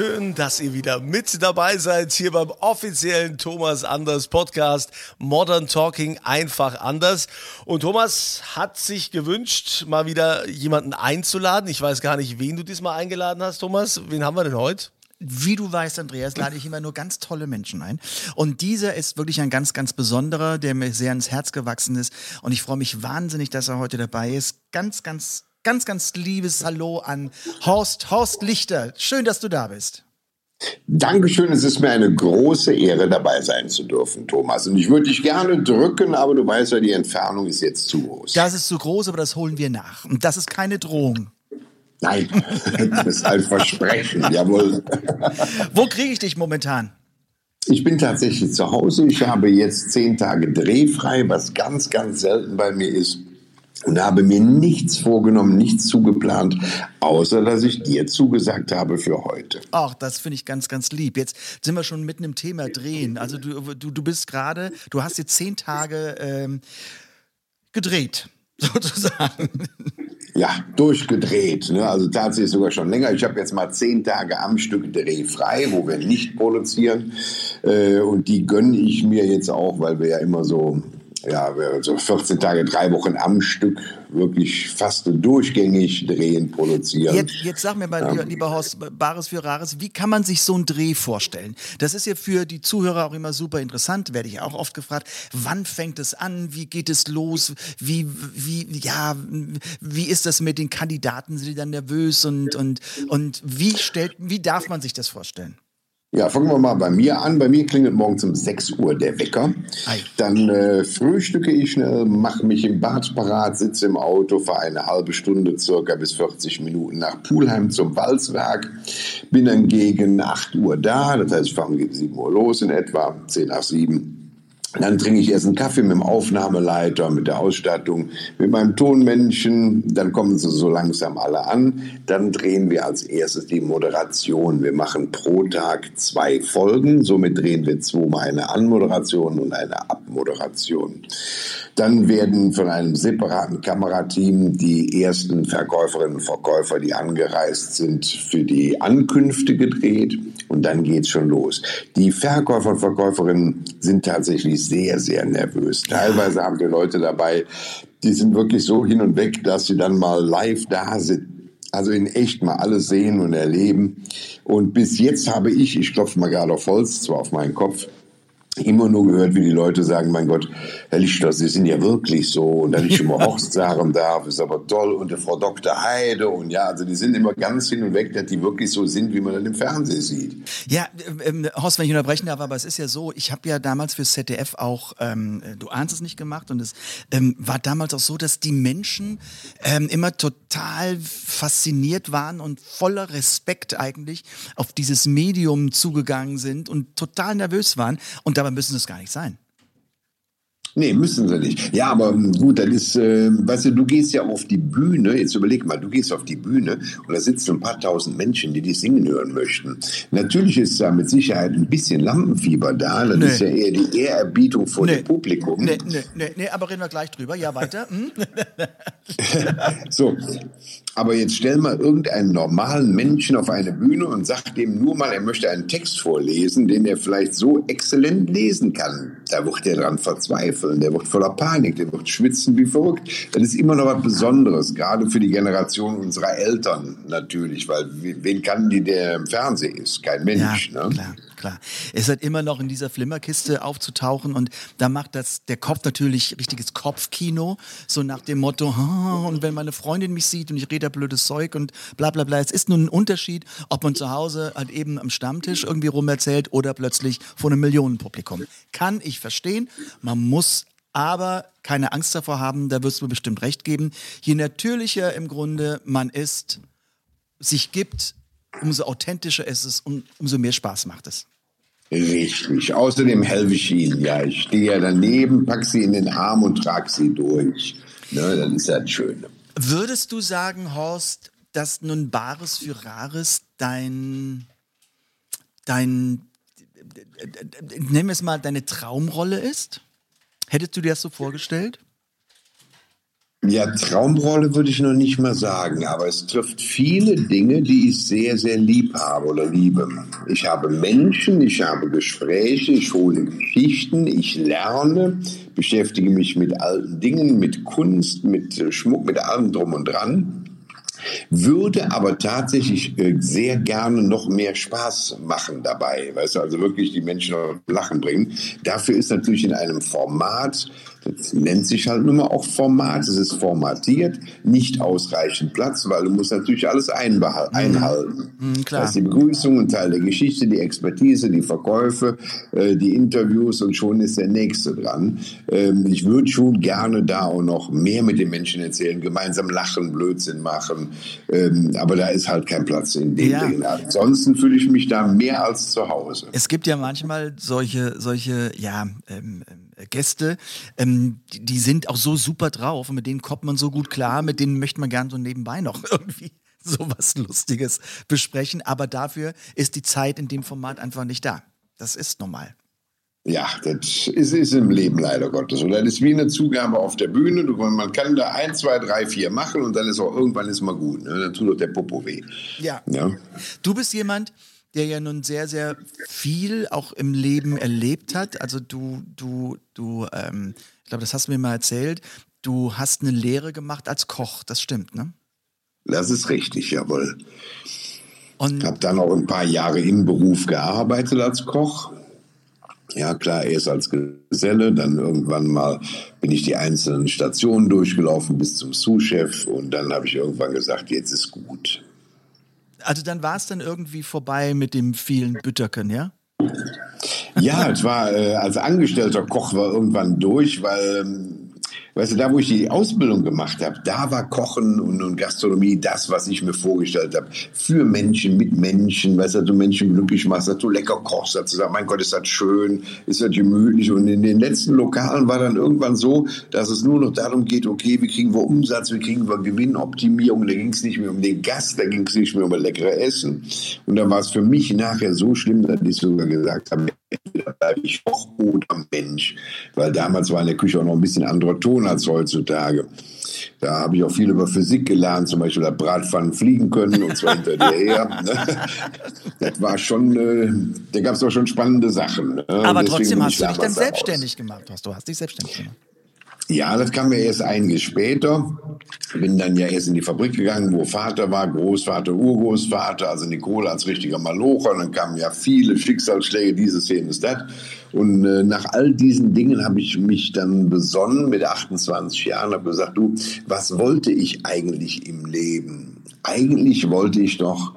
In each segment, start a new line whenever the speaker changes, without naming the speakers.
Schön, dass ihr wieder mit dabei seid hier beim offiziellen Thomas Anders Podcast Modern Talking einfach anders. Und Thomas hat sich gewünscht, mal wieder jemanden einzuladen. Ich weiß gar nicht, wen du diesmal eingeladen hast, Thomas. Wen haben wir denn heute?
Wie du weißt, Andreas, lade ich immer nur ganz tolle Menschen ein. Und dieser ist wirklich ein ganz, ganz besonderer, der mir sehr ins Herz gewachsen ist. Und ich freue mich wahnsinnig, dass er heute dabei ist. Ganz, ganz, ganz, ganz liebes Hallo an Horst, Horst Lichter. Schön, dass du da bist.
Dankeschön, es ist mir eine große Ehre, dabei sein zu dürfen, Thomas. Und ich würde dich gerne drücken, aber du weißt ja, die Entfernung ist jetzt zu groß.
Das ist zu groß, aber das holen wir nach. Und das ist keine Drohung.
Nein, das ist ein Versprechen, jawohl.
Wo kriege ich dich momentan?
Ich bin tatsächlich zu Hause. Ich habe jetzt zehn Tage drehfrei, was ganz, ganz selten bei mir ist. Und habe mir nichts vorgenommen, nichts zugeplant, außer dass ich dir zugesagt habe für heute.
Ach, das finde ich ganz, ganz lieb. Jetzt sind wir schon mitten im Thema Drehen. Also du, du, du bist gerade, du hast jetzt zehn Tage ähm, gedreht, sozusagen.
Ja, durchgedreht. Ne? Also tatsächlich sogar schon länger. Ich habe jetzt mal zehn Tage am Stück drehfrei, wo wir nicht produzieren. Äh, und die gönne ich mir jetzt auch, weil wir ja immer so ja, so 14 Tage, drei Wochen am Stück wirklich fast durchgängig drehen, produzieren.
Jetzt, jetzt sag mir mal, ja. lieber Horst, Bares für Rares, wie kann man sich so einen Dreh vorstellen? Das ist ja für die Zuhörer auch immer super interessant, werde ich auch oft gefragt. Wann fängt es an? Wie geht es los? Wie, wie, ja, wie ist das mit den Kandidaten? Sind die dann nervös und, und, und wie stellt, wie darf man sich das vorstellen?
Ja, fangen wir mal bei mir an. Bei mir klingelt morgens um 6 Uhr der Wecker. Dann äh, frühstücke ich schnell, mache mich im Bad parat, sitze im Auto, fahre eine halbe Stunde circa bis 40 Minuten nach Pulheim zum Walzwerk. Bin dann gegen 8 Uhr da, das heißt, ich fahre um 7 Uhr los in etwa, 10 nach 7 dann trinke ich erst einen Kaffee mit dem Aufnahmeleiter, mit der Ausstattung, mit meinem Tonmännchen. Dann kommen sie so langsam alle an. Dann drehen wir als erstes die Moderation. Wir machen pro Tag zwei Folgen. Somit drehen wir zweimal eine Anmoderation und eine Abmoderation. Dann werden von einem separaten Kamerateam die ersten Verkäuferinnen und Verkäufer, die angereist sind, für die Ankünfte gedreht. Und dann geht's schon los. Die Verkäufer und Verkäuferinnen sind tatsächlich sehr, sehr nervös. Teilweise haben wir Leute dabei, die sind wirklich so hin und weg, dass sie dann mal live da sind. Also in echt mal alles sehen und erleben. Und bis jetzt habe ich, ich klopfe mal gerade auf Holz, zwar auf meinen Kopf, immer nur gehört, wie die Leute sagen, mein Gott, Herr Lichter, Sie sind ja wirklich so. Und dann ich immer Horst sagen darf, ist aber toll. Und der Frau Dr. Heide. Und ja, also die sind immer ganz hin und weg, dass die wirklich so sind, wie man dann im Fernsehen sieht.
Ja, ähm, Horst, wenn ich unterbrechen darf, aber es ist ja so, ich habe ja damals für ZDF auch, ähm, du ahnst es nicht gemacht. Und es ähm, war damals auch so, dass die Menschen ähm, immer total fasziniert waren und voller Respekt eigentlich auf dieses Medium zugegangen sind und total nervös waren. Und dabei müssen es gar nicht sein.
Nee, müssen sie nicht. Ja, aber ähm, gut, das ist, äh, weißt du, du gehst ja auf die Bühne, jetzt überleg mal, du gehst auf die Bühne und da sitzen ein paar tausend Menschen, die dich singen hören möchten. Natürlich ist da mit Sicherheit ein bisschen Lampenfieber da, das nee. ist ja eher die Ehrerbietung vor nee. dem Publikum.
Nee, nee, nee, nee, aber reden wir gleich drüber. Ja, weiter. Hm?
so, aber jetzt stell mal irgendeinen normalen Menschen auf eine Bühne und sag dem nur mal, er möchte einen Text vorlesen, den er vielleicht so exzellent lesen kann. Da wird er dran verzweifeln, der wird voller Panik, der wird schwitzen wie verrückt. Das ist immer noch was Besonderes, gerade für die Generation unserer Eltern natürlich, weil wen kann die, der im Fernsehen ist? Kein Mensch.
Ja,
ne?
klar, klar. Es halt immer noch in dieser Flimmerkiste aufzutauchen und da macht das der Kopf natürlich richtiges Kopfkino, so nach dem Motto, "Ah, und wenn meine Freundin mich sieht und ich rede da blödes Zeug und bla bla bla. Es ist nun ein Unterschied, ob man zu Hause halt eben am Stammtisch irgendwie rumerzählt oder plötzlich vor einem Millionenpublikum. Kann ich verstehen. Man muss aber keine Angst davor haben, da wirst du bestimmt recht geben. Je natürlicher im Grunde man ist, sich gibt, umso authentischer ist es und umso mehr Spaß macht es.
Richtig. Außerdem helfe ich ihnen ja. Ich stehe ja daneben, pack sie in den Arm und trage sie durch. Ne, das ist ja das Schöne.
Würdest du sagen, Horst, dass nun Bares für Rares dein, dein, nennen wir es mal, deine Traumrolle ist? Hättest du dir das so vorgestellt?
Ja, Traumrolle würde ich noch nicht mal sagen, aber es trifft viele Dinge, die ich sehr, sehr lieb habe oder liebe. Ich habe Menschen, ich habe Gespräche, ich hole Geschichten, ich lerne, beschäftige mich mit alten Dingen, mit Kunst, mit Schmuck, mit allem drum und dran würde aber tatsächlich äh, sehr gerne noch mehr Spaß machen dabei, weißt du, also wirklich die Menschen auf Lachen bringen. Dafür ist natürlich in einem Format, das nennt sich halt nun mal auch Format, es ist formatiert, nicht ausreichend Platz, weil du musst natürlich alles einbehal- einhalten.
Mhm, klar.
Das ist die Begrüßung, ein Teil der Geschichte, die Expertise, die Verkäufe, äh, die Interviews und schon ist der Nächste dran. Ähm, ich würde schon gerne da auch noch mehr mit den Menschen erzählen, gemeinsam lachen, Blödsinn machen, ähm, aber da ist halt kein Platz in dem
Ja.
Ding. Ansonsten fühle ich mich da mehr als zu Hause.
Es gibt ja manchmal solche, solche, ja, ähm, ähm, Gäste, ähm, die, die sind auch so super drauf und mit denen kommt man so gut klar, mit denen möchte man gern so nebenbei noch irgendwie sowas Lustiges besprechen, aber dafür ist die Zeit in dem Format einfach nicht da. Das ist normal.
Ja, das ist, ist im Leben leider Gottes. Und das ist wie eine Zugabe auf der Bühne. Du, man kann da ein, zwei, drei, vier machen und dann ist auch irgendwann ist mal gut. Ne? Dann tut doch der Popo weh.
Ja.
Ja.
Du bist jemand, der ja nun sehr, sehr viel auch im Leben erlebt hat. Also du, du, du, ähm, ich glaube, das hast du mir mal erzählt. Du hast eine Lehre gemacht als Koch. Das stimmt, ne?
Das ist richtig, jawohl.
Und
Habe dann auch ein paar Jahre im Beruf gearbeitet als Koch. Ja, klar, erst als Geselle, dann irgendwann mal bin ich die einzelnen Stationen durchgelaufen bis zum Sous-Chef und dann habe ich irgendwann gesagt, jetzt ist gut.
Also dann war es dann irgendwie vorbei mit dem vielen Bütterken, ja?
Ja, es war äh, als angestellter Koch war irgendwann durch, weil ähm, Weißt du, da wo ich die Ausbildung gemacht habe, da war Kochen und, und Gastronomie das, was ich mir vorgestellt habe. Für Menschen, mit Menschen, weißt du, du Menschen glücklich machst, dass du lecker kochst, dass du sagst, mein Gott, ist das schön, ist das gemütlich. Und in den letzten Lokalen war dann irgendwann so, dass es nur noch darum geht, okay, wie kriegen wir Umsatz, wie kriegen wir Gewinnoptimierung. Da ging es nicht mehr um den Gast, da ging es nicht mehr um leckere Essen. Und dann war es für mich nachher so schlimm, dass ich sogar gesagt habe, entweder bleibe ich Koch oder Mensch. Weil damals war in der Küche auch noch ein bisschen anderer Ton als heutzutage. Da habe ich auch viel über Physik gelernt, zum Beispiel, dass Bratpfannen fliegen können und zwar hinter dir her. ne? Das war schon, äh, da gab es auch schon spannende Sachen. ne?
Aber trotzdem hast du dich dann
da raus.
selbstständig gemacht. Hast du hast dich selbstständig gemacht.
Ja, das kam mir erst einiges später. Bin dann ja erst in die Fabrik gegangen, wo Vater war, Großvater, Urgroßvater, also Nicole als richtiger Malocher. Dann kamen ja viele Schicksalsschläge, dieses, jenes, das. Und äh, nach all diesen Dingen habe ich mich dann besonnen mit 28 Jahren, habe gesagt, du, was wollte ich eigentlich im Leben? Eigentlich wollte ich doch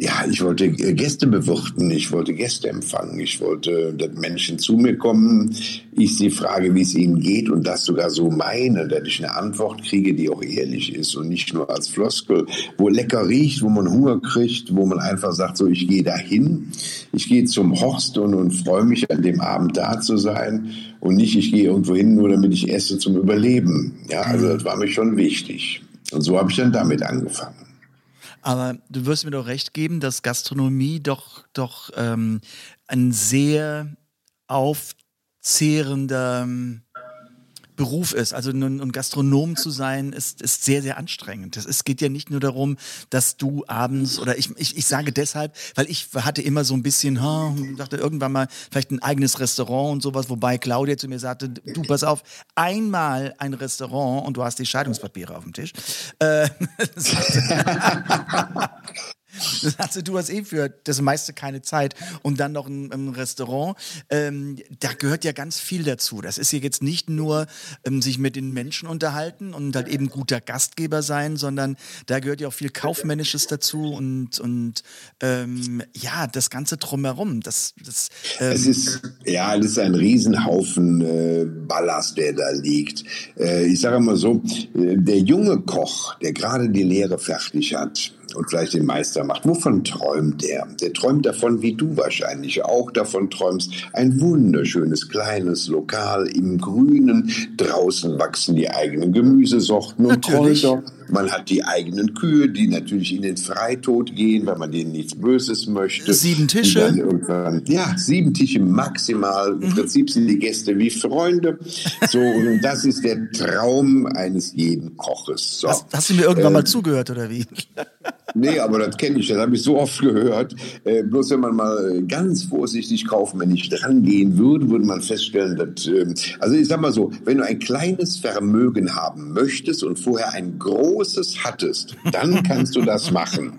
ja, ich wollte Gäste bewirten, ich wollte Gäste empfangen, ich wollte, dass Menschen zu mir kommen, ich sie frage, wie es ihnen geht und das sogar so meine, dass ich eine Antwort kriege, die auch ehrlich ist und nicht nur als Floskel, wo lecker riecht, wo man Hunger kriegt, wo man einfach sagt, so ich gehe dahin, ich gehe zum Horst und, und freue mich an dem Abend da zu sein und nicht, ich gehe irgendwo hin, nur damit ich esse zum Überleben. Ja, also das war mir schon wichtig. Und so habe ich dann damit angefangen.
Aber du wirst mir doch recht geben, dass Gastronomie doch, doch ähm, ein sehr aufzehrender ähm, Beruf ist. Also ein Gastronom zu sein, ist, ist sehr, sehr anstrengend. Es geht ja nicht nur darum, dass du abends, oder ich, ich, ich sage deshalb, weil ich hatte immer so ein bisschen, ha, dachte irgendwann mal vielleicht ein eigenes Restaurant und sowas, wobei Claudia zu mir sagte, du pass auf, einmal ein Restaurant und du hast die Scheidungspapiere auf dem Tisch. Äh, Also du hast eh für das meiste keine Zeit und dann noch ein, ein Restaurant. Ähm, da gehört ja ganz viel dazu. Das ist ja jetzt nicht nur ähm, sich mit den Menschen unterhalten und halt eben guter Gastgeber sein, sondern da gehört ja auch viel Kaufmännisches dazu und, und ähm, ja, das Ganze drumherum. Das, das,
ähm es ist, ja, das ist ein Riesenhaufen äh, Ballast, der da liegt. Äh, ich sage mal so, äh, der junge Koch, der gerade die Lehre fertig hat, und vielleicht den Meister macht. Wovon träumt der? Der träumt davon, wie du wahrscheinlich auch davon träumst. Ein wunderschönes kleines Lokal im Grünen. Draußen wachsen die eigenen Gemüsesorten und. Kräuter. Man hat die eigenen Kühe, die natürlich in den Freitod gehen, weil man denen nichts Böses möchte.
Sieben Tische.
Dann ja, sieben Tische maximal. Im Prinzip sind die Gäste wie Freunde. So, und das ist der Traum eines jeden Koches. So.
Hast, hast du mir irgendwann mal zugehört oder wie?
Nee, aber das kenne ich, das habe ich so oft gehört. Äh, bloß wenn man mal ganz vorsichtig kaufmännisch dran gehen würde, würde man feststellen, dass, äh, also ich sag mal so, wenn du ein kleines Vermögen haben möchtest und vorher ein großes hattest, dann kannst du das machen.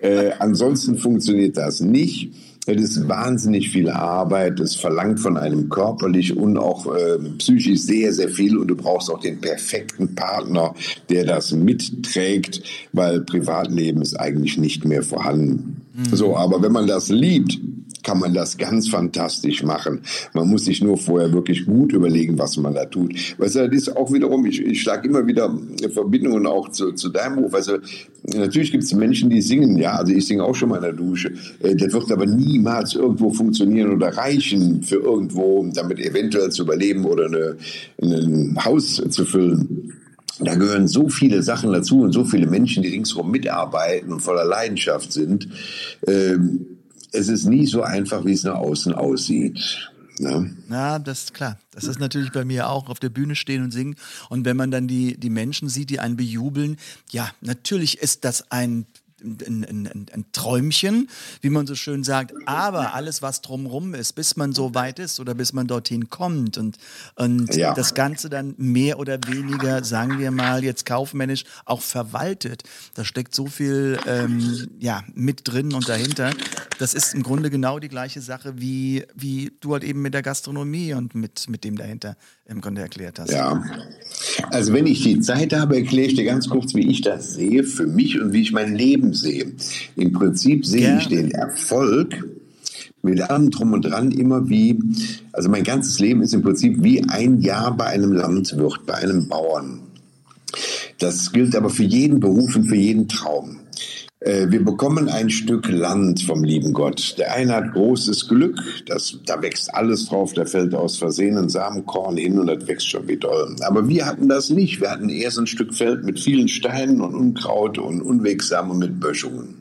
Äh, ansonsten funktioniert das nicht. Es ist wahnsinnig viel Arbeit. Es verlangt von einem körperlich und auch äh, psychisch sehr, sehr viel. Und du brauchst auch den perfekten Partner, der das mitträgt, weil Privatleben ist eigentlich nicht mehr vorhanden. Mhm. So, aber wenn man das liebt, kann man das ganz fantastisch machen. Man muss sich nur vorher wirklich gut überlegen, was man da tut. Weißt du, das ist auch wiederum, ich, ich schlage immer wieder Verbindungen auch zu, zu deinem. Weißt du, natürlich gibt es Menschen, die singen, ja, also ich singe auch schon mal in der Dusche. Äh, das wird aber niemals irgendwo funktionieren oder reichen für irgendwo, damit eventuell zu überleben oder eine, ein Haus zu füllen. Da gehören so viele Sachen dazu und so viele Menschen, die ringsherum mitarbeiten und voller Leidenschaft sind. Ähm, es ist nie so einfach, wie es nach außen aussieht. Ne?
Ja, das ist klar. Das ist natürlich bei mir auch auf der Bühne stehen und singen. Und wenn man dann die, die Menschen sieht, die einen bejubeln, ja, natürlich ist das ein ein, ein, ein, Träumchen, wie man so schön sagt, aber alles, was drumrum ist, bis man so weit ist oder bis man dorthin kommt und, und ja. das Ganze dann mehr oder weniger, sagen wir mal, jetzt kaufmännisch auch verwaltet. Da steckt so viel ähm, ja, mit drin und dahinter. Das ist im Grunde genau die gleiche Sache, wie, wie du halt eben mit der Gastronomie und mit, mit dem dahinter im Grunde erklärt hast.
Ja, also wenn ich die Zeit habe, erkläre ich dir ganz kurz, wie ich das sehe für mich und wie ich mein Leben sehe. Im Prinzip sehe Gerne. ich den Erfolg mit allem drum und dran immer wie, also mein ganzes Leben ist im Prinzip wie ein Jahr bei einem Landwirt, bei einem Bauern. Das gilt aber für jeden Beruf und für jeden Traum. Äh, wir bekommen ein Stück Land vom lieben Gott. Der eine hat großes Glück, das, da wächst alles drauf, der fällt aus Versehen ein Samenkorn hin und das wächst schon wie doll. Aber wir hatten das nicht. Wir hatten erst ein Stück Feld mit vielen Steinen und Unkraut und Unwegsam und mit Böschungen.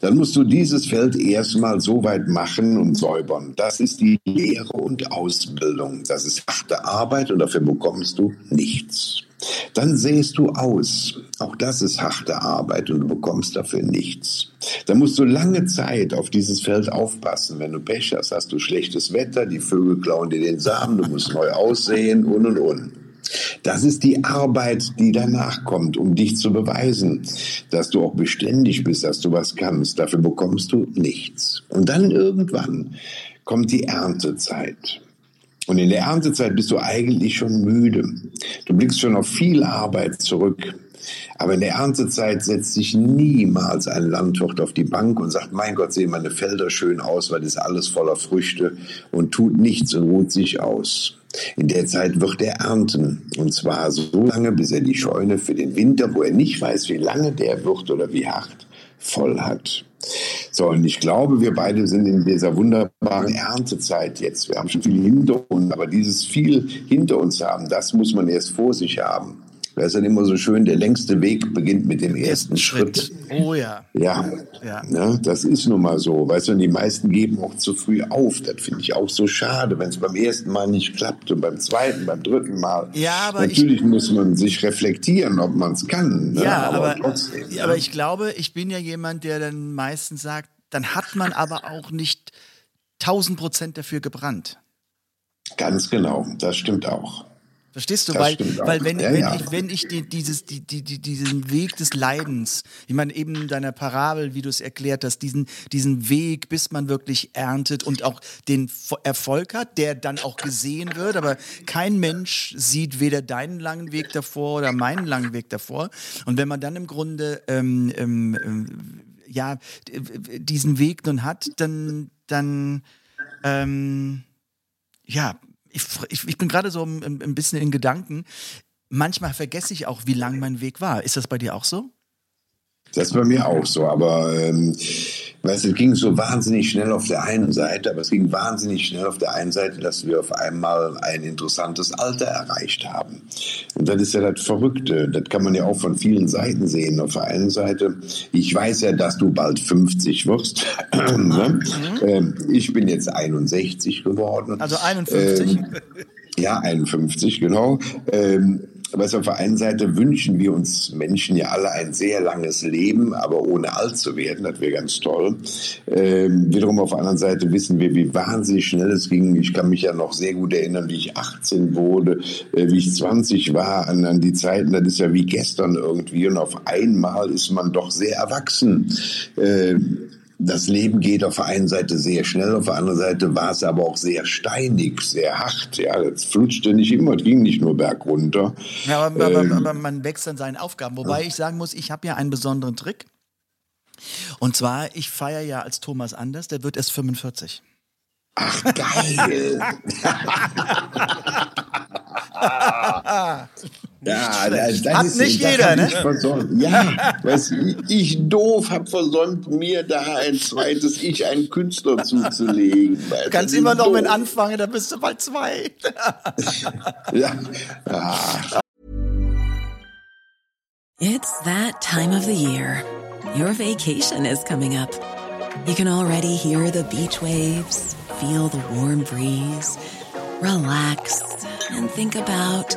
Dann musst du dieses Feld erstmal so weit machen und säubern. Das ist die Lehre und Ausbildung. Das ist harte Arbeit und dafür bekommst du nichts. Dann sähst du aus. Auch das ist harte Arbeit und du bekommst dafür nichts. Da musst du lange Zeit auf dieses Feld aufpassen. Wenn du Pech hast, hast du schlechtes Wetter, die Vögel klauen dir den Samen, du musst neu aussehen und und und. Das ist die Arbeit, die danach kommt, um dich zu beweisen, dass du auch beständig bist, dass du was kannst. Dafür bekommst du nichts. Und dann irgendwann kommt die Erntezeit. Und in der Erntezeit bist du eigentlich schon müde. Du blickst schon auf viel Arbeit zurück. Aber in der Erntezeit setzt sich niemals ein Landwirt auf die Bank und sagt, mein Gott, sehen meine Felder schön aus, weil das alles voller Früchte und tut nichts und ruht sich aus. In der Zeit wird er ernten. Und zwar so lange, bis er die Scheune für den Winter, wo er nicht weiß, wie lange der wird oder wie hart, voll hat. So, und ich glaube, wir beide sind in dieser wunderbaren Erntezeit jetzt. Wir haben schon viel hinter uns, aber dieses viel hinter uns haben, das muss man erst vor sich haben. Da ist dann immer so schön, der längste Weg beginnt mit dem ersten Schritt.
Oh ja.
Ja, ja. Ne, das ist nun mal so. Weißt du, und die meisten geben auch zu früh auf. Das finde ich auch so schade, wenn es beim ersten Mal nicht klappt und beim zweiten, beim dritten Mal.
Ja, aber
Natürlich
ich,
muss man sich reflektieren, ob man es kann.
Ne? Ja, aber, aber trotzdem. Ja, aber ich glaube, ich bin ja jemand, der dann meistens sagt, dann hat man aber auch nicht 1000 Prozent dafür gebrannt.
Ganz genau, das stimmt auch.
Verstehst du?
Das
weil, weil wenn,
Ja,
wenn
ja.
ich, wenn ich die, dieses, die, die, die, diesen Weg des Leidens, ich meine eben in deiner Parabel, wie du es erklärt hast, diesen, diesen Weg, bis man wirklich erntet und auch den Fo- Erfolg hat, der dann auch gesehen wird, aber kein Mensch sieht weder deinen langen Weg davor oder meinen langen Weg davor. Und wenn man dann im Grunde ähm, ähm, ähm, ja diesen Weg nun hat, dann, dann ähm, ja, ich, ich, ich bin gerade so ein, ein bisschen in Gedanken. Manchmal vergesse ich auch, wie lang mein Weg war. Ist das bei dir auch so?
Das ist bei mir auch so, aber ähm, weißt, es ging so wahnsinnig schnell auf der einen Seite, aber es ging wahnsinnig schnell auf der einen Seite, dass wir auf einmal ein interessantes Alter erreicht haben. Und das ist ja das Verrückte, das kann man ja auch von vielen Seiten sehen. Auf der einen Seite, ich weiß ja, dass du bald 50 wirst. ne? ähm, ich bin jetzt 61 geworden.
Also 51?
Ähm, ja, 51, genau. Ähm, was auf der einen Seite wünschen wir uns Menschen ja alle ein sehr langes Leben, aber ohne alt zu werden, das wäre ganz toll. Ähm, wiederum auf der anderen Seite wissen wir, wie wahnsinnig schnell es ging. Ich kann mich ja noch sehr gut erinnern, wie ich 18 wurde, äh, wie ich 20 war, an, an die Zeiten, das ist ja wie gestern irgendwie. Und auf einmal ist man doch sehr erwachsen. Ähm, das Leben geht auf der einen Seite sehr schnell, auf der anderen Seite war es aber auch sehr steinig, sehr hart. Ja, es flutschte nicht immer, es ging nicht nur bergunter.
Ja, aber, aber,
Ähm.
aber man wächst an seinen Aufgaben. Wobei ich sagen muss, ich habe ja einen besonderen Trick. Und zwar, ich feiere ja als Thomas Anders, der wird erst 45.
Ach, geil. Ja, das, das
Hat
ist,
nicht
das
jeder, ne?
Ich versäumt. Ja, weißt, du, ich doof hab versäumt, mir da ein zweites Ich, einen Künstler zuzulegen.
Du kannst immer noch mit anfangen, dann bist du bald zwei.
Ja. Ah,
It's that time of the year. Your vacation is coming up. You can already hear the beach waves, feel the warm breeze, relax, and think about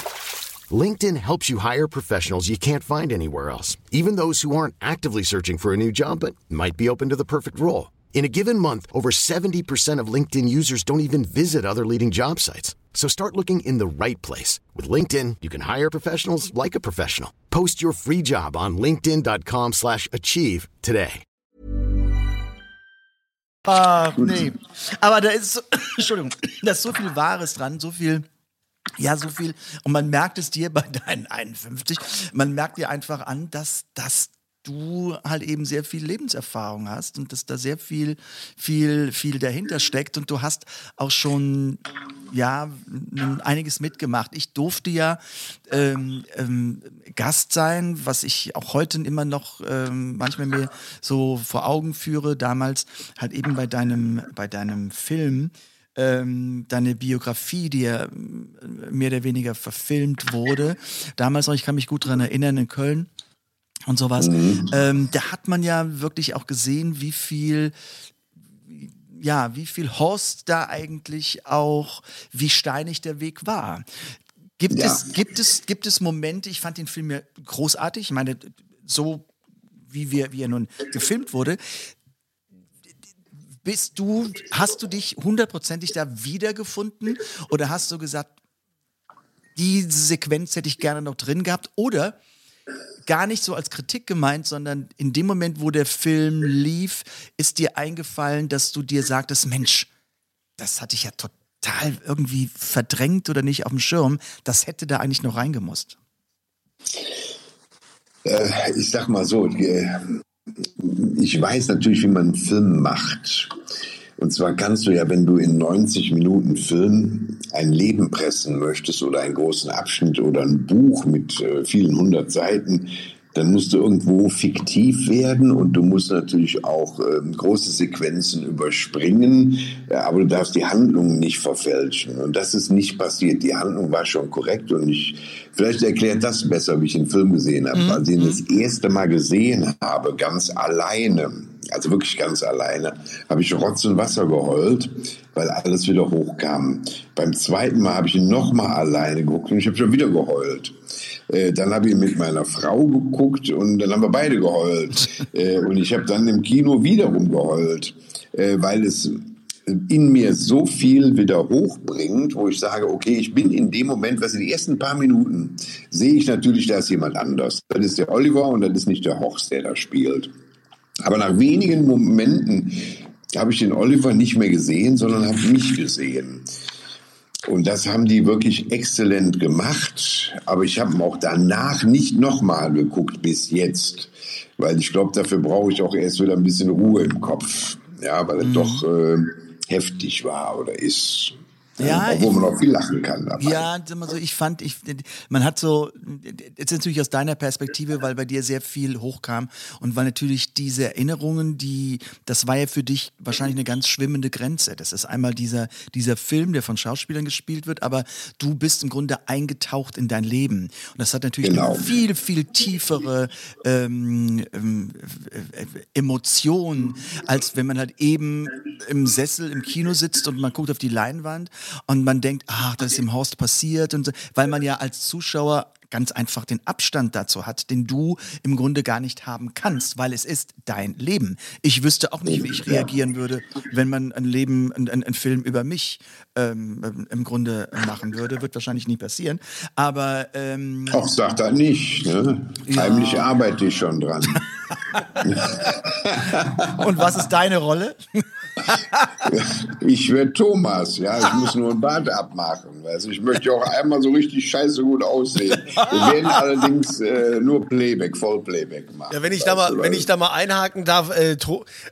LinkedIn helps you hire professionals you can't find anywhere else, even those who aren't actively searching for a new job but might be open to the perfect role. In a given month, over 70% of LinkedIn users don't even visit other leading job sites. So start looking in the right place. With LinkedIn, you can hire professionals like a professional. Post your free job on linkedin.com slash achieve today.
Ach, nee. Aber da ist, Entschuldigung, da ist so viel Wahres dran, so viel, ja, so viel. Und man merkt es dir bei deinen 51, man merkt dir einfach an, dass, dass du halt eben sehr viel Lebenserfahrung hast und dass da sehr viel, viel, viel dahinter steckt. Und du hast auch schon, ja, einiges mitgemacht. Ich durfte ja ähm, ähm, Gast sein, was ich auch heute immer noch ähm, manchmal mir so vor Augen führe. Damals halt eben bei deinem, bei deinem Film ähm, deine Biografie, die ja ähm, mehr oder weniger verfilmt wurde. Damals noch, ich kann mich gut daran erinnern, in Köln und sowas. Ähm, da hat man ja wirklich auch gesehen, wie viel ja, wie viel Horst da eigentlich auch, wie steinig der Weg war. Gibt,
Ja.
es, gibt, es, gibt es Momente, ich fand den Film ja großartig, ich meine, so wie, wir, wie er nun gefilmt wurde, bist du, hast du dich hundertprozentig da wiedergefunden? Oder hast du gesagt, diese Sequenz hätte ich gerne noch drin gehabt? Oder gar nicht so als Kritik gemeint, sondern in dem Moment, wo der Film lief, ist dir eingefallen, dass du dir sagtest, Mensch, das hatte ich ja total irgendwie verdrängt oder nicht auf dem Schirm, das hätte da eigentlich noch reingemusst.
Äh, ich sag mal so, äh, ich weiß natürlich, wie man einen Film macht. Und zwar kannst du ja, wenn du in 90 Minuten Film ein Leben pressen möchtest oder einen großen Abschnitt oder ein Buch mit äh, vielen hundert Seiten, dann musst du irgendwo fiktiv werden und du musst natürlich auch ähm, große Sequenzen überspringen, ja, aber du darfst die Handlung nicht verfälschen. Und das ist nicht passiert. Die Handlung war schon korrekt und ich, vielleicht erklärt das besser, wie ich den Film gesehen habe. Mhm. Als ich ihn das erste Mal gesehen habe, ganz alleine, also wirklich ganz alleine, habe ich Rotz und Wasser geheult, weil alles wieder hochkam. Beim zweiten Mal habe ich ihn nochmal alleine geguckt und ich habe schon wieder geheult. Äh, dann habe ich mit meiner Frau geguckt und dann haben wir beide geheult. Äh, und ich habe dann im Kino wiederum geheult, äh, weil es in mir so viel wieder hochbringt, wo ich sage, okay, ich bin in dem Moment, was in den ersten paar Minuten sehe ich natürlich, da ist jemand anders. Das ist der Oliver und das ist nicht der Horst, der da spielt. Aber nach wenigen Momenten habe ich den Oliver nicht mehr gesehen, sondern habe mich gesehen. Und das haben die wirklich exzellent gemacht. Aber ich habe auch danach nicht nochmal geguckt bis jetzt. Weil ich glaube, dafür brauche ich auch erst wieder ein bisschen Ruhe im Kopf. Ja, weil mhm. es doch äh, heftig war oder ist. Ja, obwohl man auch viel lachen kann.
Dabei. Ja, so, ich fand, ich, man hat so, jetzt natürlich aus deiner Perspektive, weil bei dir sehr viel hochkam und weil natürlich diese Erinnerungen, die, das war ja für dich wahrscheinlich eine ganz schwimmende Grenze. Das ist einmal dieser, dieser Film, der von Schauspielern gespielt wird, aber du bist im Grunde eingetaucht in dein Leben. Und das hat natürlich genau. eine viel, viel tiefere ähm, ähm, Emotion, als wenn man halt eben im Sessel im Kino sitzt und man guckt auf die Leinwand und man denkt, ach, das ist im Horst passiert und so, weil man ja als Zuschauer ganz einfach den Abstand dazu hat, den du im Grunde gar nicht haben kannst, weil es ist dein Leben. Ich wüsste auch nicht, wie ich reagieren würde, wenn man ein Leben, ein, ein Film über mich ähm, im Grunde machen würde. Wird wahrscheinlich nie passieren. Aber ähm,
auch sagt er nicht. Ne? Ja. Heimlich arbeite ich schon dran.
Und was ist deine Rolle?
ich werde Thomas, ja. Ich muss nur ein Bart abmachen. Also ich möchte auch einmal so richtig scheiße gut aussehen. Wir werden allerdings äh, nur Playback, Vollplayback machen.
Ja, wenn ich da mal, wenn ich da mal einhaken darf, äh,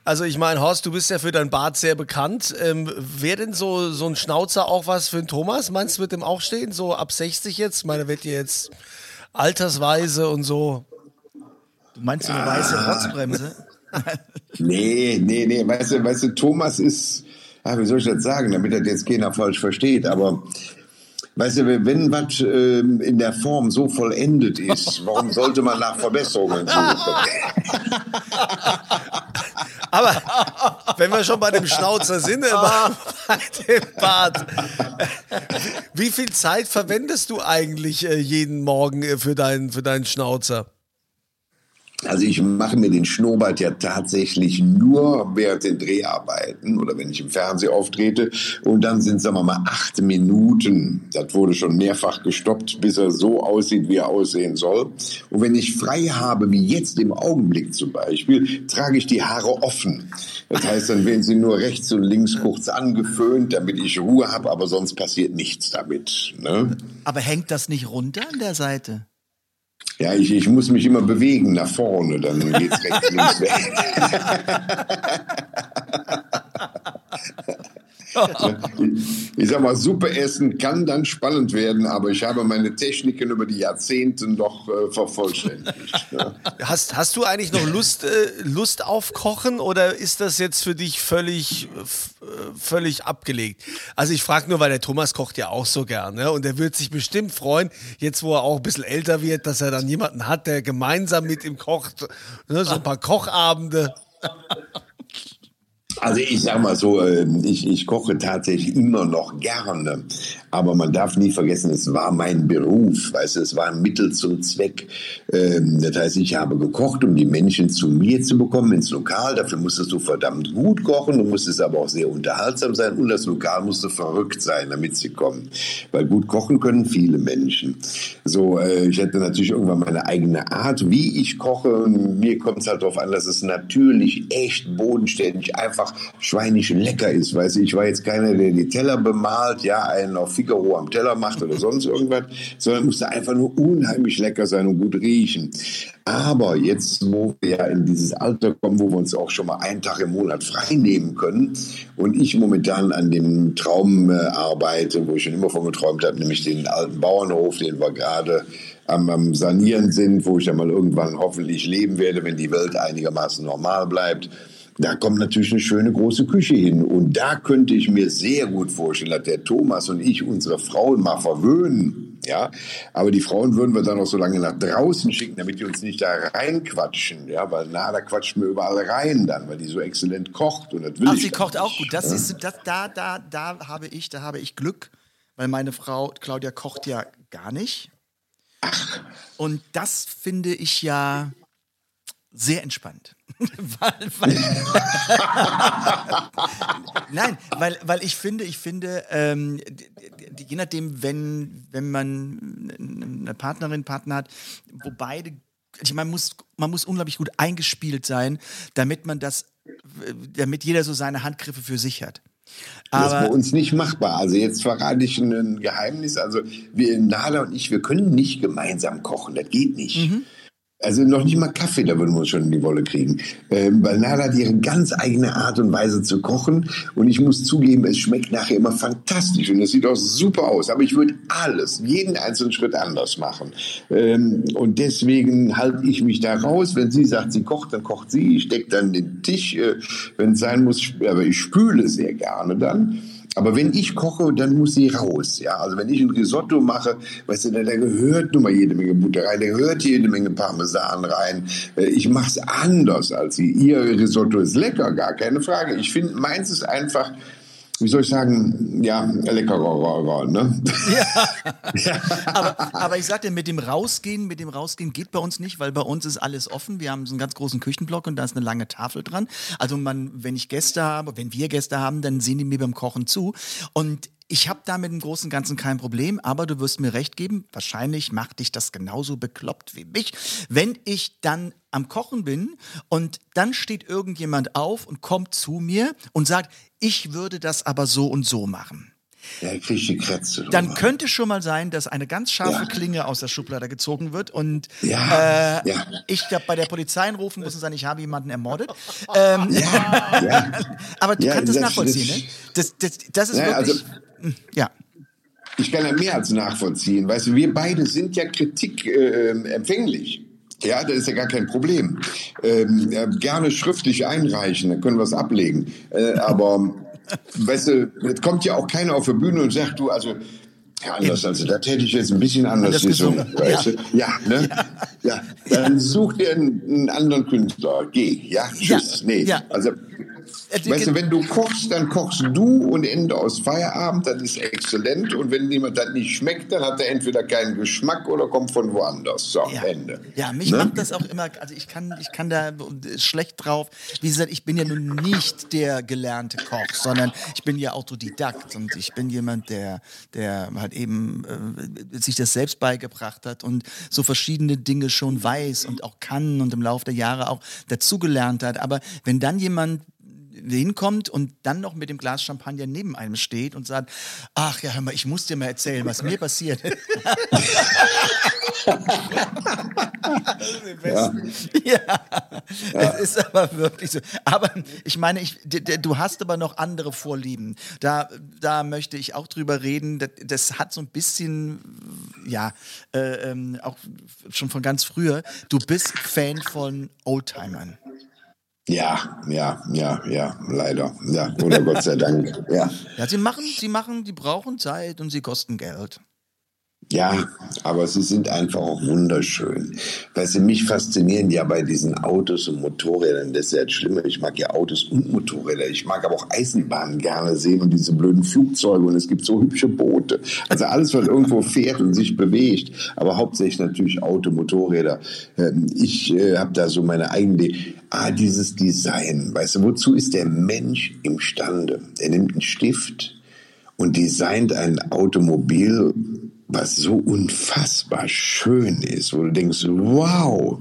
also ich meine, Horst, du bist ja für dein Bart sehr bekannt. Ähm, Wäre denn so, so ein Schnauzer auch was für einen Thomas? Meinst du, wird dem auch stehen? So ab 60 jetzt? Ich meine, wird ihr jetzt altersweise und so.
Du meinst so eine ah. weiße Rotzbremse?
Nee, nee, nee. Weißt du, weißt du, Thomas ist, ah, wie soll ich das sagen, damit das jetzt keiner falsch versteht, aber Weißt du, wenn was äh, in der Form so vollendet ist, warum sollte man nach Verbesserungen suchen?
Aber wenn wir schon bei dem Schnauzer sind, äh, bei dem Bart, wie viel Zeit verwendest du eigentlich äh, jeden Morgen äh, für, deinen, für deinen Schnauzer?
Also ich mache mir den Schnurrbart ja tatsächlich nur während den Dreharbeiten oder wenn ich im Fernsehen auftrete. Und dann sind, sagen wir mal, acht Minuten. Das wurde schon mehrfach gestoppt, bis er so aussieht, wie er aussehen soll. Und wenn ich frei habe, wie jetzt im Augenblick zum Beispiel, trage ich die Haare offen. Das heißt, dann werden sie nur rechts und links kurz angeföhnt, damit ich Ruhe habe, aber sonst passiert nichts damit. Ne?
Aber hängt das nicht runter an der Seite?
Ja, ich, ich muss mich immer bewegen nach vorne, dann geht's rechts, links weg. ich sag mal, Suppe essen kann dann spannend werden, aber ich habe meine Techniken über die Jahrzehnte doch äh, vervollständigt.
Ne? Hast, hast du eigentlich noch Lust, äh, Lust auf Kochen oder ist das jetzt für dich völlig, äh, völlig abgelegt? Also ich frage nur, weil der Thomas kocht ja auch so gern ne? und er wird sich bestimmt freuen, jetzt wo er auch ein bisschen älter wird, dass er dann jemanden hat, der gemeinsam mit ihm kocht, ne? so ein paar Kochabende.
Also ich sag mal so, ähm, ich, ich koche tatsächlich immer noch gerne. Aber man darf nie vergessen, es war mein Beruf, weißt du, es war ein Mittel zum Zweck. Ähm, das heißt, ich habe gekocht, um die Menschen zu mir zu bekommen ins Lokal. Dafür musstest du verdammt gut kochen, du musstest aber auch sehr unterhaltsam sein und das Lokal musste verrückt sein, damit sie kommen. Weil gut kochen können viele Menschen. So, äh, ich hätte natürlich irgendwann meine eigene Art, wie ich koche. Und mir kommt es halt darauf an, dass es natürlich echt bodenständig, einfach schweinisch lecker ist. Weißt du, ich war jetzt keiner, der die Teller bemalt, ja, einen auf Figaro am Teller macht oder sonst irgendwas, sondern musste einfach nur unheimlich lecker sein und gut riechen. Aber jetzt, wo wir ja in dieses Alter kommen, wo wir uns auch schon mal einen Tag im Monat frei nehmen können und ich momentan an dem Traum äh, arbeite, wo ich schon immer von geträumt habe, nämlich den alten Bauernhof, den wir gerade am, am Sanieren sind, wo ich ja mal irgendwann hoffentlich leben werde, wenn die Welt einigermaßen normal bleibt. Da kommt natürlich eine schöne große Küche hin. Und da könnte ich mir sehr gut vorstellen, dass der Thomas und ich unsere Frauen mal verwöhnen. Ja, aber die Frauen würden wir dann noch so lange nach draußen schicken, damit die uns nicht da reinquatschen. Ja, weil na, da quatscht mir überall rein dann, weil die so exzellent kocht und das will
Ach,
ich
sie kocht
nicht.
auch gut. Das ist, das, da, da, da habe ich, da habe ich Glück, weil meine Frau Claudia kocht ja gar nicht. Und das finde ich ja sehr entspannt. weil, weil, Nein, weil, weil ich finde, ich finde, ähm, je nachdem, wenn, wenn man eine Partnerin, Partner hat, wo beide, ich meine, man muss, man muss unglaublich gut eingespielt sein, damit man das, damit jeder so seine Handgriffe für sich hat.
Das ist bei
Aber
uns nicht machbar. Also jetzt verrate ich ein Geheimnis. Also wir, Nala und ich, wir können nicht gemeinsam kochen. Das geht nicht. Also noch nicht mal Kaffee, da würden wir uns schon in die Wolle kriegen. Ähm, weil Nala hat ihre ganz eigene Art und Weise zu kochen. Und ich muss zugeben, es schmeckt nachher immer fantastisch. Und es sieht auch super aus. Aber ich würde alles, jeden einzelnen Schritt anders machen. Ähm, und deswegen halte ich mich da raus. Wenn sie sagt, sie kocht, dann kocht sie. Ich decke dann den Tisch, äh, wenn es sein muss. Aber ich spüle sehr gerne dann. Aber wenn ich koche, dann muss sie raus. Ja, also wenn ich ein Risotto mache, weißt du, da, gehört nun mal jede Menge Butter rein, da gehört jede Menge Parmesan rein. Äh, Ich mache es anders als sie. Ihr Risotto ist lecker, gar keine Frage. Ich finde, meins ist einfach, wie soll ich sagen, ja, leckerer, ne?
aber, aber ich sagte, mit dem Rausgehen, mit dem Rausgehen geht bei uns nicht, weil bei uns ist alles offen. Wir haben so einen ganz großen Küchenblock und da ist eine lange Tafel dran. Also man, wenn ich Gäste habe, wenn wir Gäste haben, dann sehen die mir beim Kochen zu. Und ich habe da mit dem Großen und Ganzen kein Problem, aber du wirst mir recht geben, wahrscheinlich macht dich das genauso bekloppt wie mich, wenn ich dann am Kochen bin und dann steht irgendjemand auf und kommt zu mir und sagt, ich würde das aber so und so machen.
Ja, ich krieg die Krätze.
Dann
drüber.
könnte schon mal sein, dass eine ganz scharfe
Ja.
Klinge aus der Schublade gezogen wird und
Ja,
äh,
ja.
ich glaube, bei der Polizei anrufen muss und sagen, ich habe jemanden ermordet. Ähm,
ja.
aber du
Ja,
kannst das,
das-
nachvollziehen,
das-
ne? Das, das, das ist
Ja, also-
wirklich. Hm, ja.
Ich kann ja mehr als nachvollziehen. Weißt du, wir beide sind ja Kritik äh, empfänglich. Ja, das ist ja gar kein Problem. Ähm, ja, gerne schriftlich einreichen, dann können wir es ablegen. Äh, aber, weißt du, es kommt ja auch keiner auf die Bühne und sagt, du, also, ja, anders, also, das hätte ich jetzt ein bisschen anders gesungen. Weißt du? Ja, ne? Ja. Dann such dir einen, einen anderen Künstler. Geh, ja, tschüss.
Ja,
Nee,
ja.
also, Weißt du, wenn du kochst, dann kochst du und Ende aus Feierabend, das ist exzellent. Und wenn jemand das nicht schmeckt, dann hat er entweder keinen Geschmack oder kommt von woanders. So,
Ja.
Ende.
Ja, mich
Ne?
macht das auch immer, also ich kann, ich kann da schlecht drauf. Wie gesagt, ich bin ja nun nicht der gelernte Koch, sondern ich bin ja Autodidakt und ich bin jemand, der, der halt eben äh, sich das selbst beigebracht hat und so verschiedene Dinge schon weiß und auch kann und im Laufe der Jahre auch dazugelernt hat. Aber wenn dann jemand hinkommt und dann noch mit dem Glas Champagner neben einem steht und sagt, ach ja, hör mal, ich muss dir mal erzählen, was mir passiert. Ja, es ist aber wirklich so. Aber ich meine, ich, du hast aber noch andere Vorlieben. Da, da möchte ich auch drüber reden. Das, das hat so ein bisschen, ja, äh, ähm, auch schon von ganz früher. Du bist Fan von Oldtimern.
Ja, ja, ja, ja, leider. Ja, oder Gott sei Dank. Ja.
Ja, sie machen, sie machen, die brauchen Zeit und sie kosten Geld.
Ja, aber sie sind einfach auch wunderschön. Weißt du, mich faszinieren ja bei diesen Autos und Motorrädern, das ist ja das Schlimme. Ich mag ja Autos und Motorräder. Ich mag aber auch Eisenbahnen gerne sehen und diese blöden Flugzeuge und es gibt so hübsche Boote. Also alles, was irgendwo fährt und sich bewegt. Aber hauptsächlich natürlich Auto, Motorräder. Ähm, Ich äh, habe da so meine eigene, ah, dieses Design. Weißt du, wozu ist der Mensch imstande? Er nimmt einen Stift und designt ein Automobil, was so unfassbar schön ist, wo du denkst, wow.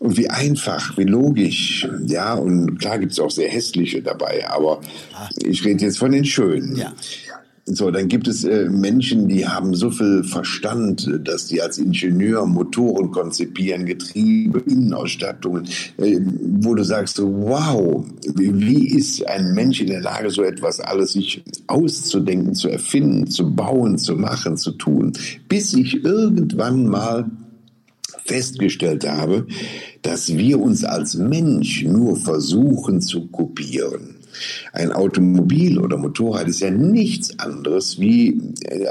Und wie einfach, wie logisch. Ja, und klar gibt's auch sehr hässliche dabei, aber ich rede jetzt von den schönen.
Ja.
So, dann gibt es äh, Menschen, die haben so viel Verstand, äh, dass die als Ingenieur Motoren konzipieren, Getriebe, Innenausstattungen, äh, wo du sagst, wow, wie, wie ist ein Mensch in der Lage, so etwas alles sich auszudenken, zu erfinden, zu bauen, zu machen, zu tun, bis ich irgendwann mal festgestellt habe, dass wir uns als Mensch nur versuchen zu kopieren. Ein Automobil oder Motorrad ist ja nichts anderes wie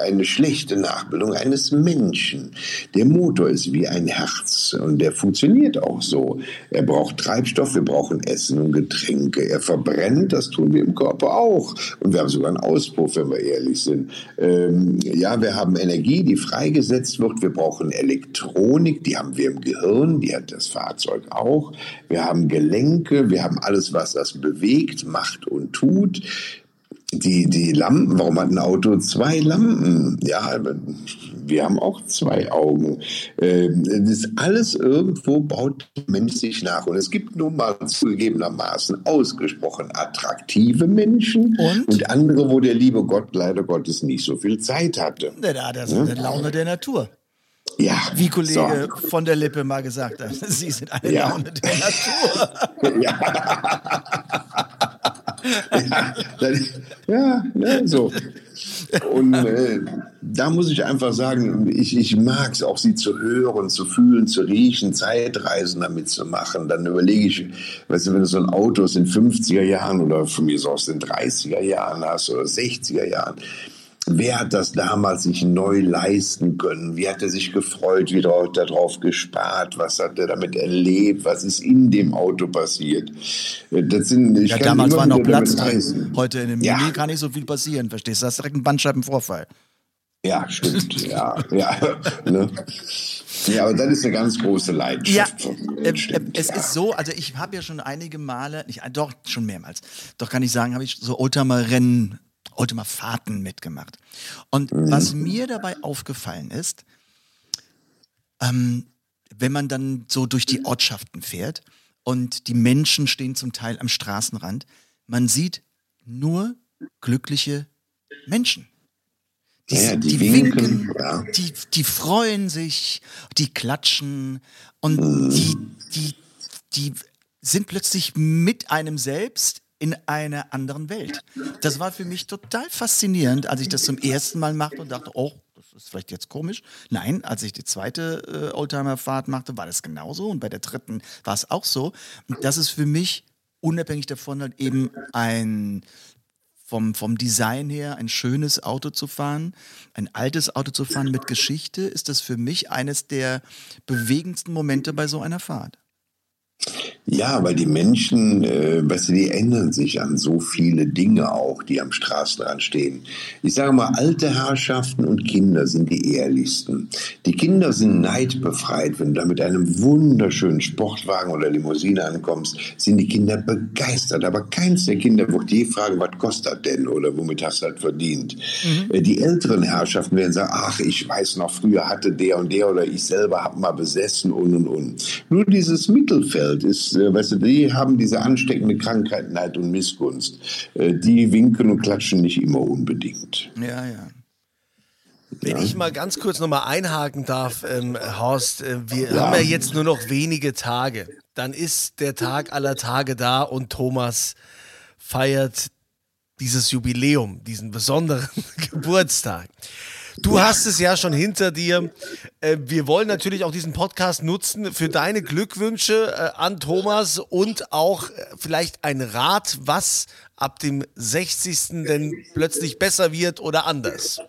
eine schlechte Nachbildung eines Menschen. Der Motor ist wie ein Herz und der funktioniert auch so. Er braucht Treibstoff, wir brauchen Essen und Getränke. Er verbrennt, das tun wir im Körper auch. Und wir haben sogar einen Auspuff, wenn wir ehrlich sind. Ähm, ja, wir haben Energie, die freigesetzt wird. Wir brauchen Elektronik, die haben wir im Gehirn, die hat das Fahrzeug auch. Wir haben Gelenke, wir haben alles, was das bewegt, macht macht und tut. Die, die Lampen, warum hat ein Auto zwei Lampen? Ja, wir haben auch zwei Augen. Ähm, das ist alles irgendwo baut der Mensch sich nach. Und es gibt nun mal zugegebenermaßen ausgesprochen attraktive Menschen und, und andere, wo der liebe Gott leider Gottes nicht so viel Zeit hatte.
Ja, das ist eine Laune der Natur.
Ja.
Wie Kollege so. von der Lippe mal gesagt hat, Sie sind eine ja. Laune der Natur.
ja ja, ja, so. Und äh, da muss ich einfach sagen, ich, ich mag es auch, sie zu hören, zu fühlen, zu riechen, Zeitreisen damit zu machen. Dann überlege ich, weißt du, wenn du so ein Auto aus den 50er Jahren oder von mir so aus den 30er Jahren hast oder 60er Jahren, Wer hat das damals sich neu leisten können? Wie hat er sich gefreut? Wie hat er darauf gespart? Was hat er damit erlebt? Was ist in dem Auto passiert?
Das sind, ich ja, damals war noch Platz drin. Heute in dem ja. Mini kann nicht so viel passieren, verstehst du? Das ist direkt ein Bandscheibenvorfall.
Ja, stimmt. ja, ja. Ne? Ja, aber das ist eine ganz große Leidenschaft. Ja,
äh, stimmt, es ja. ist so, also ich habe ja schon einige Male, nicht, doch schon mehrmals, doch kann ich sagen, habe ich so Oldtimer-Rennen heute mal Fahrten mitgemacht. Und mhm. was mir dabei aufgefallen ist, ähm, wenn man dann so durch die Ortschaften fährt und die Menschen stehen zum Teil am Straßenrand, man sieht nur glückliche Menschen. Die, ja, die, die winken, winken ja. die, die freuen sich, die klatschen und mhm. die, die, die sind plötzlich mit einem selbst in einer anderen Welt. Das war für mich total faszinierend, als ich das zum ersten Mal machte und dachte, oh, das ist vielleicht jetzt komisch. Nein, als ich die zweite äh, Oldtimer-Fahrt machte, war das genauso und bei der dritten war es auch so. Und das ist für mich unabhängig davon halt eben ein vom, vom Design her ein schönes Auto zu fahren, ein altes Auto zu fahren mit Geschichte, ist das für mich eines der bewegendsten Momente bei so einer Fahrt.
Ja, weil die Menschen, äh, weißt du, die ändern sich an so viele Dinge auch, die am Straßenrand stehen. Ich sage mal, alte Herrschaften und Kinder sind die ehrlichsten. Die Kinder sind neidbefreit. Wenn du da mit einem wunderschönen Sportwagen oder Limousine ankommst, sind die Kinder begeistert. Aber keins der Kinder wird je fragen, was kostet denn oder womit hast du das verdient. Mhm. Äh, die älteren Herrschaften werden sagen, ach, ich weiß noch, früher hatte der und der oder ich selber hab mal besessen und und und. Nur dieses Mittelfeld ist äh, weißt du, die haben diese ansteckende Krankheit, Neid und Missgunst. Äh, die winken und klatschen nicht immer unbedingt.
Ja, ja.
Wenn ja. ich mal ganz kurz nochmal einhaken darf, ähm, Horst, äh, wir ja. haben ja jetzt nur noch wenige Tage. Dann ist der Tag aller Tage da und Thomas feiert dieses Jubiläum, diesen besonderen Geburtstag. Du hast es ja schon hinter dir. Äh, wir wollen natürlich auch diesen Podcast nutzen für deine Glückwünsche äh, an Thomas und auch äh, vielleicht ein Rat, was ab dem 60. denn plötzlich besser wird oder anders.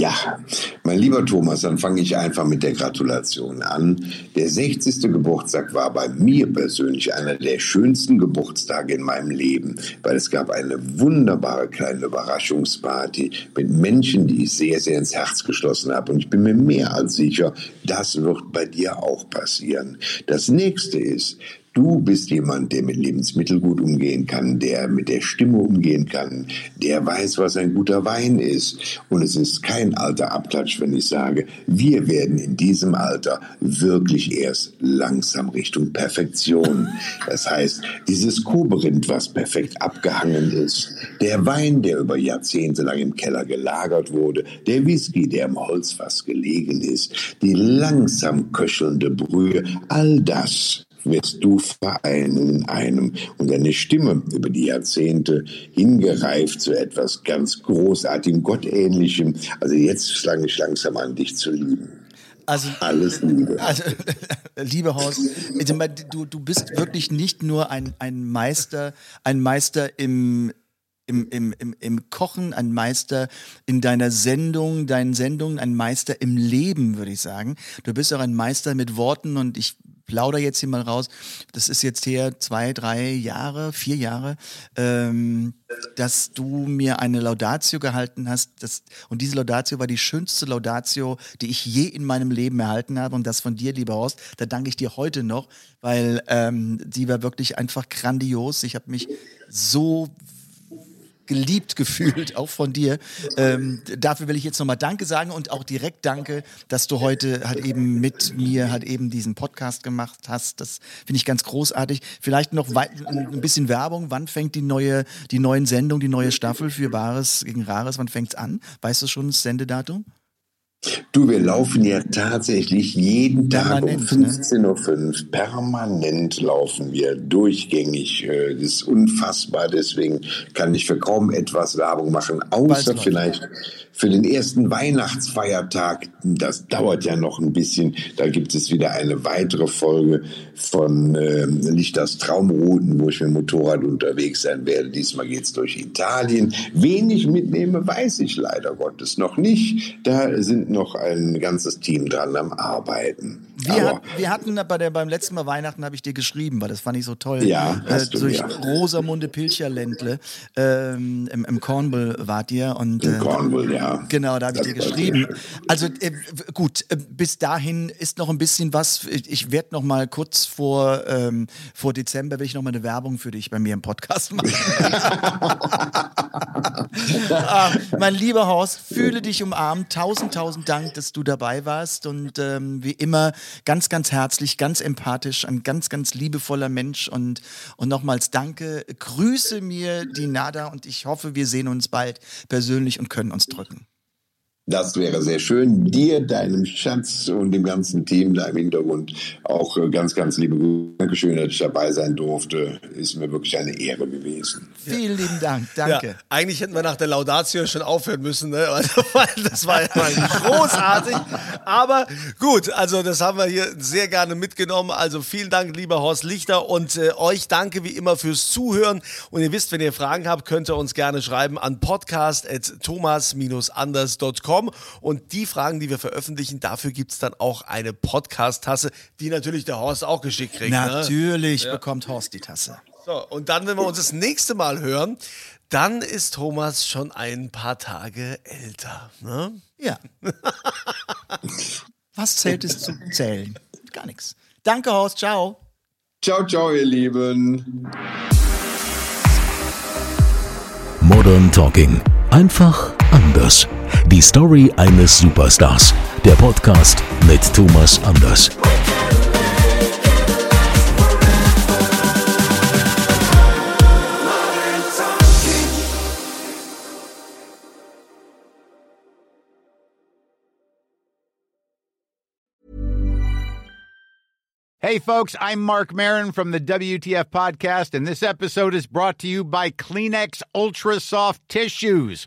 Ja, mein lieber Thomas, dann fange ich einfach mit der Gratulation an. Der 60. Geburtstag war bei mir persönlich einer der schönsten Geburtstage in meinem Leben, weil es gab eine wunderbare kleine Überraschungsparty mit Menschen, die ich sehr, sehr ins Herz geschlossen habe. Und ich bin mir mehr als sicher, das wird bei dir auch passieren. Das nächste ist, Du bist jemand, der mit Lebensmitteln gut umgehen kann, der mit der Stimme umgehen kann, der weiß, was ein guter Wein ist. Und es ist kein alter Abklatsch, wenn ich sage, wir werden in diesem Alter wirklich erst langsam Richtung Perfektion. Das heißt, dieses Koberind, was perfekt abgehangen ist, der Wein, der über Jahrzehnte lang im Keller gelagert wurde, der Whisky, der im Holzfass gelegen ist, die langsam köchelnde Brühe, all das wirst du vereinen in einem und deine Stimme über die Jahrzehnte hingereift zu etwas ganz Großartigem, Gottähnlichem. Also jetzt fange ich langsam an, dich zu lieben.
Also,
Alles Liebe.
Also, liebe Horst, du, du bist wirklich nicht nur ein, ein Meister, ein Meister im, im, im, im, im Kochen, ein Meister in deiner Sendung, deinen Sendungen, ein Meister im Leben, würde ich sagen. Du bist auch ein Meister mit Worten und ich plauder jetzt hier mal raus. Das ist jetzt hier zwei, drei Jahre, vier Jahre, ähm, dass du mir eine Laudatio gehalten hast. Das, und diese Laudatio war die schönste Laudatio, die ich je in meinem Leben erhalten habe. Und das von dir, lieber Horst. Da danke ich dir heute noch, weil ähm, die war wirklich einfach grandios. Ich habe mich so geliebt gefühlt, auch von dir. Ähm, dafür will ich jetzt nochmal Danke sagen und auch direkt Danke, dass du heute halt eben mit mir halt eben diesen Podcast gemacht hast. Das finde ich ganz großartig. Vielleicht noch ein bisschen Werbung. Wann fängt die neue, die neuen Sendungen, die neue Staffel für Wahres gegen Rares, wann fängt es an? Weißt du schon das Sendedatum?
Du, wir laufen ja tatsächlich jeden Tag um 15.05 ne? Uhr permanent laufen wir durchgängig. Äh, das ist unfassbar, deswegen kann ich für kaum etwas Werbung machen, außer vielleicht für den ersten Weihnachtsfeiertag. Das dauert ja noch ein bisschen. Da gibt es wieder eine weitere Folge von äh, Lichters Traumrouten, wo ich mit dem Motorrad unterwegs sein werde. Diesmal geht es durch Italien. Wen ich mitnehme, weiß ich leider Gottes noch nicht. Da sind noch ein ganzes Team dran am Arbeiten.
Wir, hat, wir hatten bei der, beim letzten Mal Weihnachten habe ich dir geschrieben, weil das fand ich so toll.
Ja,
äh, durch ja. Rosamunde Pilcherländle ähm, im, im Cornwall wart ihr und
äh, Cornwall, ja.
Genau, da habe ich dir geschrieben. Also äh, gut, äh, bis dahin ist noch ein bisschen was. Ich werde noch mal kurz vor ähm, vor Dezember will ich noch mal eine Werbung für dich bei mir im Podcast machen. ah, mein lieber Horst, fühle dich umarmt. Tausend, tausend Dank, dass du dabei warst und ähm, wie immer ganz, ganz herzlich, ganz empathisch, ein ganz, ganz liebevoller Mensch und, und nochmals danke. Grüße mir die Nada und ich hoffe, wir sehen uns bald persönlich und können uns drücken.
Das wäre sehr schön. Dir, deinem Schatz und dem ganzen Team da im Hintergrund auch äh, ganz, ganz liebe Grüße. Dankeschön, dass ich dabei sein durfte. Ist mir wirklich eine Ehre gewesen.
Vielen lieben Dank. Danke.
Ja, eigentlich hätten wir nach der Laudatio schon aufhören müssen, ne? Also, das war ja großartig. Aber gut, also das haben wir hier sehr gerne mitgenommen. Also vielen Dank, lieber Horst Lichter. Und äh, euch danke wie immer fürs Zuhören. Und ihr wisst, wenn ihr Fragen habt, könnt ihr uns gerne schreiben an podcast.thomas-anders.com bekommen. Und die Fragen, die wir veröffentlichen, dafür gibt es dann auch eine Podcast-Tasse, die natürlich der Horst auch geschickt kriegt.
Ne? Natürlich ne? bekommt Horst die Tasse.
So, und dann, wenn wir uns das nächste Mal hören, dann ist Thomas schon ein paar Tage älter. Ne?
Ja. Was zählt es zu zählen? Gar nichts. Danke, Horst. Ciao.
Ciao, ciao, ihr Lieben.
Modern Talking. Einfach anders. Die Story eines Superstars. Der Podcast mit Thomas Anders.
Hey, folks, I'm Mark Marin from the WTF Podcast, and this episode is brought to you by Kleenex Ultra Soft Tissues